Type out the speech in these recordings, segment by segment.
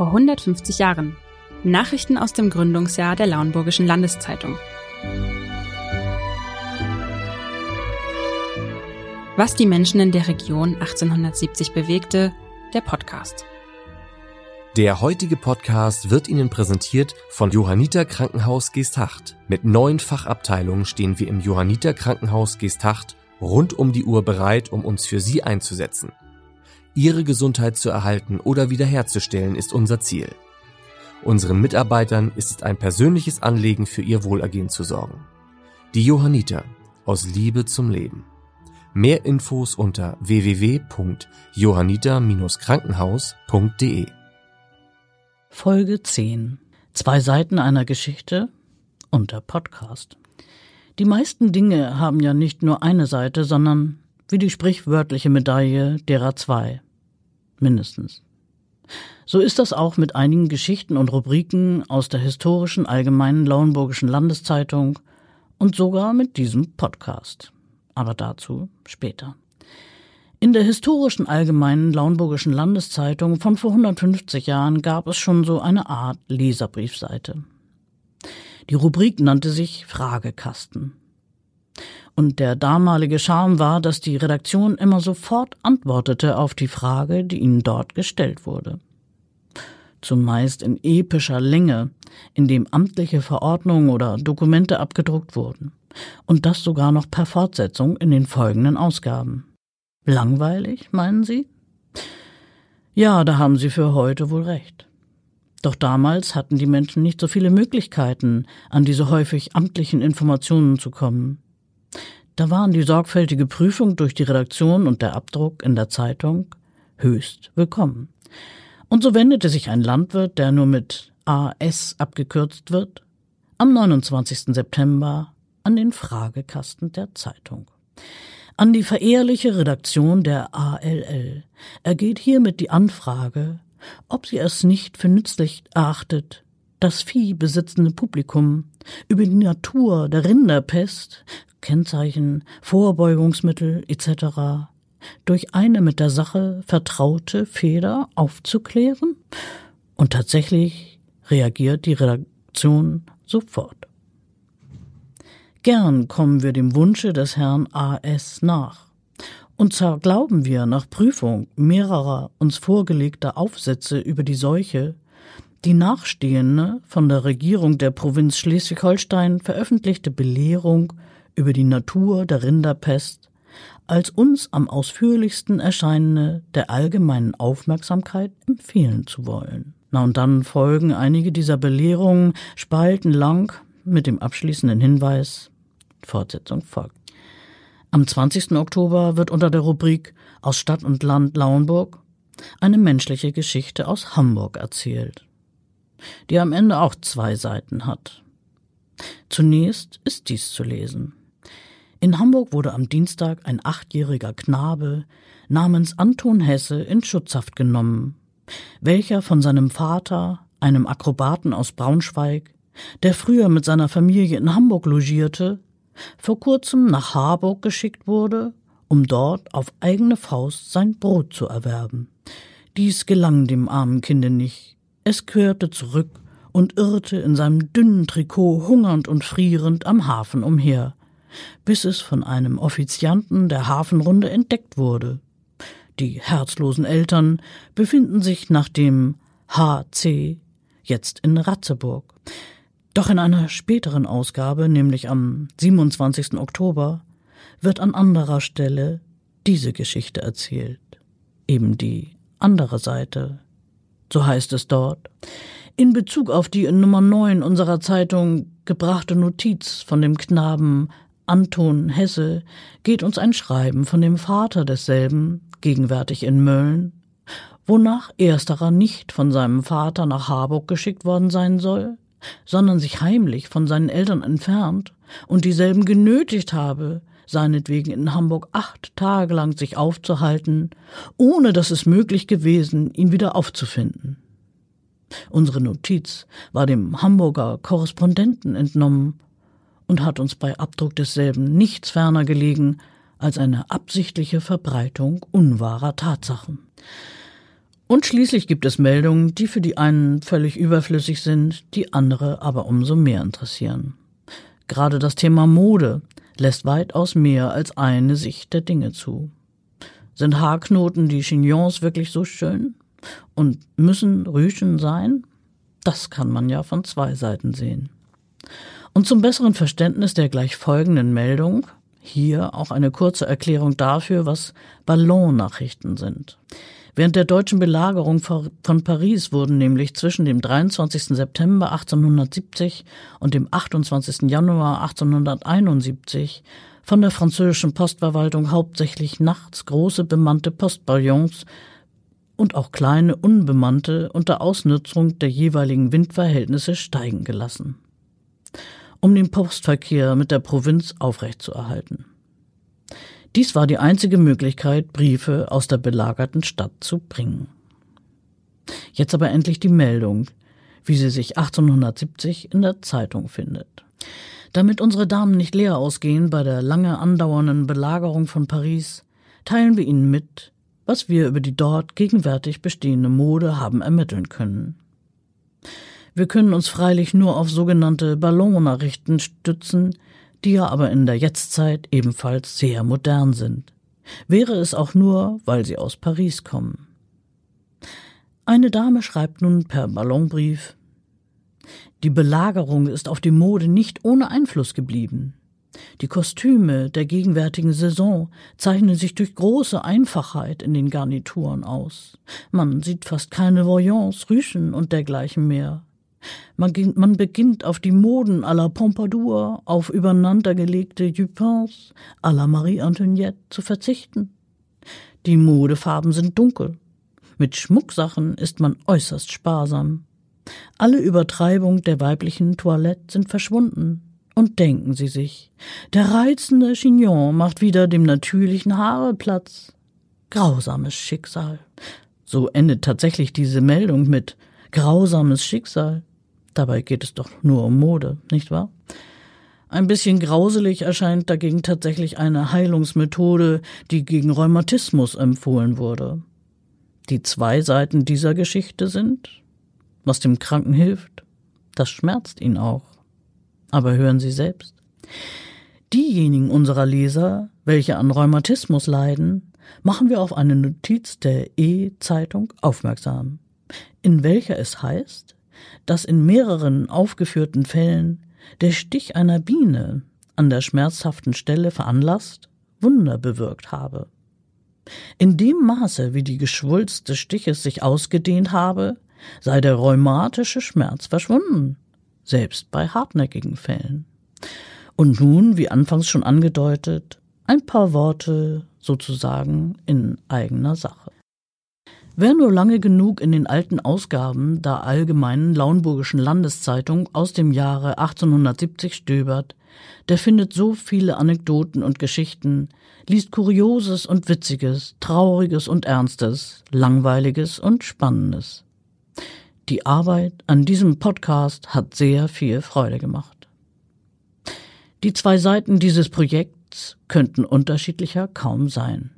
vor 150 Jahren. Nachrichten aus dem Gründungsjahr der Lauenburgischen Landeszeitung. Was die Menschen in der Region 1870 bewegte, der Podcast. Der heutige Podcast wird Ihnen präsentiert von Johanniter Krankenhaus Geesthacht. Mit neun Fachabteilungen stehen wir im Johanniter Krankenhaus Geesthacht rund um die Uhr bereit, um uns für Sie einzusetzen. Ihre Gesundheit zu erhalten oder wiederherzustellen ist unser Ziel. Unseren Mitarbeitern ist es ein persönliches Anliegen, für ihr Wohlergehen zu sorgen. Die Johanniter aus Liebe zum Leben. Mehr Infos unter www.johanniter-krankenhaus.de Folge 10. Zwei Seiten einer Geschichte und der Podcast. Die meisten Dinge haben ja nicht nur eine Seite, sondern wie die sprichwörtliche Medaille derer zwei. Mindestens. So ist das auch mit einigen Geschichten und Rubriken aus der historischen Allgemeinen Lauenburgischen Landeszeitung und sogar mit diesem Podcast. Aber dazu später. In der historischen Allgemeinen Lauenburgischen Landeszeitung von vor 150 Jahren gab es schon so eine Art Leserbriefseite. Die Rubrik nannte sich Fragekasten. Und der damalige Charme war, dass die Redaktion immer sofort antwortete auf die Frage, die ihnen dort gestellt wurde. Zumeist in epischer Länge, in dem amtliche Verordnungen oder Dokumente abgedruckt wurden. Und das sogar noch per Fortsetzung in den folgenden Ausgaben. Langweilig, meinen Sie? Ja, da haben Sie für heute wohl recht. Doch damals hatten die Menschen nicht so viele Möglichkeiten, an diese häufig amtlichen Informationen zu kommen. Da waren die sorgfältige Prüfung durch die Redaktion und der Abdruck in der Zeitung höchst willkommen. Und so wendete sich ein Landwirt, der nur mit AS abgekürzt wird, am 29. September an den Fragekasten der Zeitung. An die verehrliche Redaktion der ALL ergeht hiermit die Anfrage, ob sie es nicht für nützlich erachtet, das Vieh besitzende Publikum über die Natur der Rinderpest, Kennzeichen, Vorbeugungsmittel etc. durch eine mit der Sache vertraute Feder aufzuklären? Und tatsächlich reagiert die Redaktion sofort. Gern kommen wir dem Wunsche des Herrn A.S. nach. Und zwar glauben wir nach Prüfung mehrerer uns vorgelegter Aufsätze über die Seuche, die nachstehende von der Regierung der Provinz Schleswig-Holstein veröffentlichte Belehrung über die Natur der Rinderpest als uns am ausführlichsten erscheinende der allgemeinen Aufmerksamkeit empfehlen zu wollen. Na und dann folgen einige dieser Belehrungen spaltenlang mit dem abschließenden Hinweis Fortsetzung folgt. Am 20. Oktober wird unter der Rubrik Aus Stadt und Land Lauenburg eine menschliche Geschichte aus Hamburg erzählt, die am Ende auch zwei Seiten hat. Zunächst ist dies zu lesen. In Hamburg wurde am Dienstag ein achtjähriger Knabe namens Anton Hesse in Schutzhaft genommen, welcher von seinem Vater, einem Akrobaten aus Braunschweig, der früher mit seiner Familie in Hamburg logierte, vor kurzem nach Harburg geschickt wurde, um dort auf eigene Faust sein Brot zu erwerben. Dies gelang dem armen Kinde nicht. Es kehrte zurück und irrte in seinem dünnen Trikot hungernd und frierend am Hafen umher, bis es von einem Offizianten der Hafenrunde entdeckt wurde. Die herzlosen Eltern befinden sich nach dem HC jetzt in Ratzeburg. Doch in einer späteren Ausgabe, nämlich am 27. Oktober, wird an anderer Stelle diese Geschichte erzählt. Eben die andere Seite. So heißt es dort. In Bezug auf die in Nummer 9 unserer Zeitung gebrachte Notiz von dem Knaben Anton Hesse geht uns ein Schreiben von dem Vater desselben, gegenwärtig in Mölln, wonach ersterer nicht von seinem Vater nach Harburg geschickt worden sein soll, sondern sich heimlich von seinen Eltern entfernt und dieselben genötigt habe, seinetwegen in Hamburg acht Tage lang sich aufzuhalten, ohne dass es möglich gewesen, ihn wieder aufzufinden. Unsere Notiz war dem Hamburger Korrespondenten entnommen und hat uns bei Abdruck desselben nichts ferner gelegen als eine absichtliche Verbreitung unwahrer Tatsachen. Und schließlich gibt es Meldungen, die für die einen völlig überflüssig sind, die andere aber umso mehr interessieren. Gerade das Thema Mode lässt weitaus mehr als eine Sicht der Dinge zu. Sind Haarknoten, die Chignons wirklich so schön? Und müssen Rüschen sein? Das kann man ja von zwei Seiten sehen. Und zum besseren Verständnis der gleich folgenden Meldung hier auch eine kurze Erklärung dafür, was Ballonnachrichten sind. Während der deutschen Belagerung von Paris wurden nämlich zwischen dem 23. September 1870 und dem 28. Januar 1871 von der französischen Postverwaltung hauptsächlich nachts große bemannte Postballons und auch kleine unbemannte unter Ausnutzung der jeweiligen Windverhältnisse steigen gelassen, um den Postverkehr mit der Provinz aufrechtzuerhalten. Dies war die einzige Möglichkeit, Briefe aus der belagerten Stadt zu bringen. Jetzt aber endlich die Meldung, wie sie sich 1870 in der Zeitung findet. Damit unsere Damen nicht leer ausgehen bei der lange andauernden Belagerung von Paris, teilen wir Ihnen mit, was wir über die dort gegenwärtig bestehende Mode haben ermitteln können. Wir können uns freilich nur auf sogenannte Ballonnachrichten stützen, die ja aber in der Jetztzeit ebenfalls sehr modern sind. Wäre es auch nur, weil sie aus Paris kommen. Eine Dame schreibt nun per Ballonbrief Die Belagerung ist auf die Mode nicht ohne Einfluss geblieben. Die Kostüme der gegenwärtigen Saison zeichnen sich durch große Einfachheit in den Garnituren aus. Man sieht fast keine Voyants, Rüschen und dergleichen mehr. Man, man beginnt auf die Moden à la Pompadour, auf übereinandergelegte Jupons à la Marie Antoinette zu verzichten. Die Modefarben sind dunkel. Mit Schmucksachen ist man äußerst sparsam. Alle Übertreibung der weiblichen Toilette sind verschwunden. Und denken Sie sich, der reizende Chignon macht wieder dem natürlichen Haare Platz. Grausames Schicksal. So endet tatsächlich diese Meldung mit grausames Schicksal. Dabei geht es doch nur um Mode, nicht wahr? Ein bisschen grauselig erscheint dagegen tatsächlich eine Heilungsmethode, die gegen Rheumatismus empfohlen wurde. Die zwei Seiten dieser Geschichte sind, was dem Kranken hilft, das schmerzt ihn auch. Aber hören Sie selbst. Diejenigen unserer Leser, welche an Rheumatismus leiden, machen wir auf eine Notiz der E-Zeitung aufmerksam, in welcher es heißt, dass in mehreren aufgeführten Fällen der Stich einer Biene an der schmerzhaften Stelle veranlasst, Wunder bewirkt habe. In dem Maße, wie die Geschwulst des Stiches sich ausgedehnt habe, sei der rheumatische Schmerz verschwunden, selbst bei hartnäckigen Fällen. Und nun, wie anfangs schon angedeutet, ein paar Worte sozusagen in eigener Sache. Wer nur lange genug in den alten Ausgaben der Allgemeinen Lauenburgischen Landeszeitung aus dem Jahre 1870 stöbert, der findet so viele Anekdoten und Geschichten, liest Kurioses und Witziges, Trauriges und Ernstes, Langweiliges und Spannendes. Die Arbeit an diesem Podcast hat sehr viel Freude gemacht. Die zwei Seiten dieses Projekts könnten unterschiedlicher kaum sein.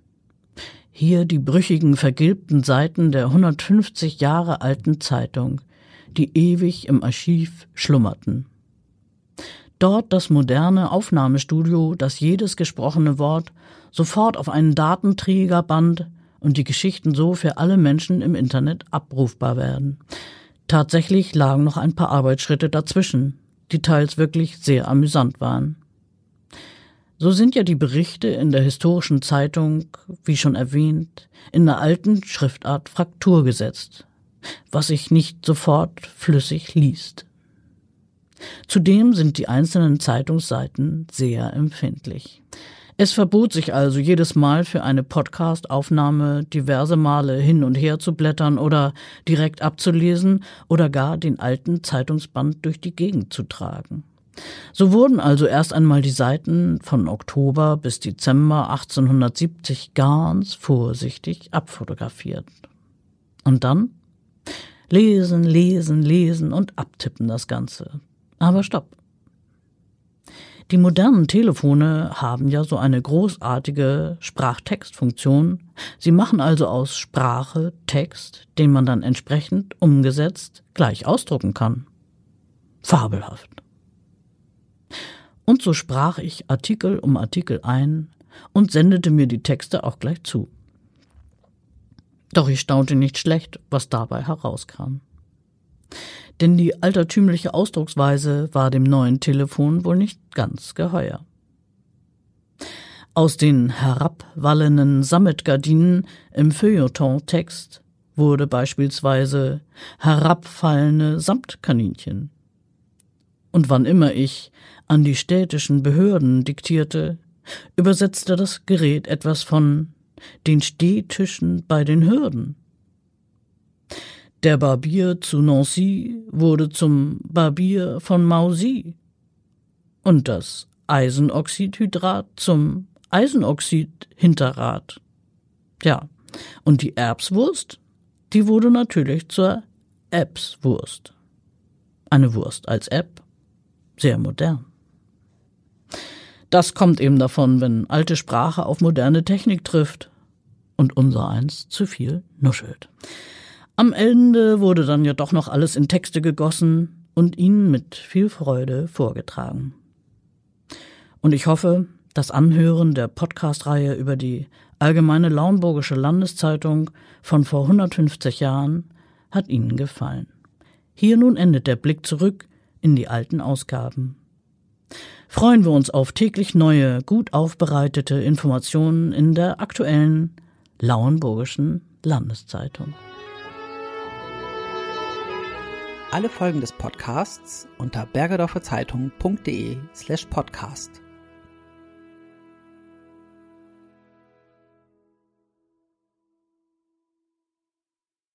Hier die brüchigen, vergilbten Seiten der 150 Jahre alten Zeitung, die ewig im Archiv schlummerten. Dort das moderne Aufnahmestudio, das jedes gesprochene Wort sofort auf einen Datenträger band und die Geschichten so für alle Menschen im Internet abrufbar werden. Tatsächlich lagen noch ein paar Arbeitsschritte dazwischen, die teils wirklich sehr amüsant waren. So sind ja die Berichte in der historischen Zeitung, wie schon erwähnt, in der alten Schriftart Fraktur gesetzt, was sich nicht sofort flüssig liest. Zudem sind die einzelnen Zeitungsseiten sehr empfindlich. Es verbot sich also jedes Mal für eine Podcast-Aufnahme diverse Male hin und her zu blättern oder direkt abzulesen oder gar den alten Zeitungsband durch die Gegend zu tragen. So wurden also erst einmal die Seiten von Oktober bis Dezember 1870 ganz vorsichtig abfotografiert. Und dann lesen, lesen, lesen und abtippen das Ganze. Aber stopp. Die modernen Telefone haben ja so eine großartige Sprachtextfunktion. Sie machen also aus Sprache Text, den man dann entsprechend umgesetzt gleich ausdrucken kann. Fabelhaft. Und so sprach ich Artikel um Artikel ein und sendete mir die Texte auch gleich zu. Doch ich staunte nicht schlecht, was dabei herauskam. Denn die altertümliche Ausdrucksweise war dem neuen Telefon wohl nicht ganz geheuer. Aus den herabwallenden Sammetgardinen im Feuilleton-Text wurde beispielsweise herabfallende Samtkaninchen. Und wann immer ich an die städtischen Behörden diktierte, übersetzte das Gerät etwas von den Stehtischen bei den Hürden. Der Barbier zu Nancy wurde zum Barbier von Mauzy und das Eisenoxidhydrat zum Eisenoxidhinterrad. Ja, und die Erbswurst, die wurde natürlich zur Erbswurst. Eine Wurst als App, sehr modern. Das kommt eben davon, wenn alte Sprache auf moderne Technik trifft und unser eins zu viel nuschelt. Am Ende wurde dann ja doch noch alles in Texte gegossen und ihnen mit viel Freude vorgetragen. Und ich hoffe, das Anhören der Podcast-Reihe über die Allgemeine Lauenburgische Landeszeitung von vor 150 Jahren hat Ihnen gefallen. Hier nun endet der Blick zurück in die alten Ausgaben. Freuen wir uns auf täglich neue, gut aufbereitete Informationen in der aktuellen Lauenburgischen Landeszeitung. Alle Folgen des Podcasts unter bergedorferzeitung.de slash podcast.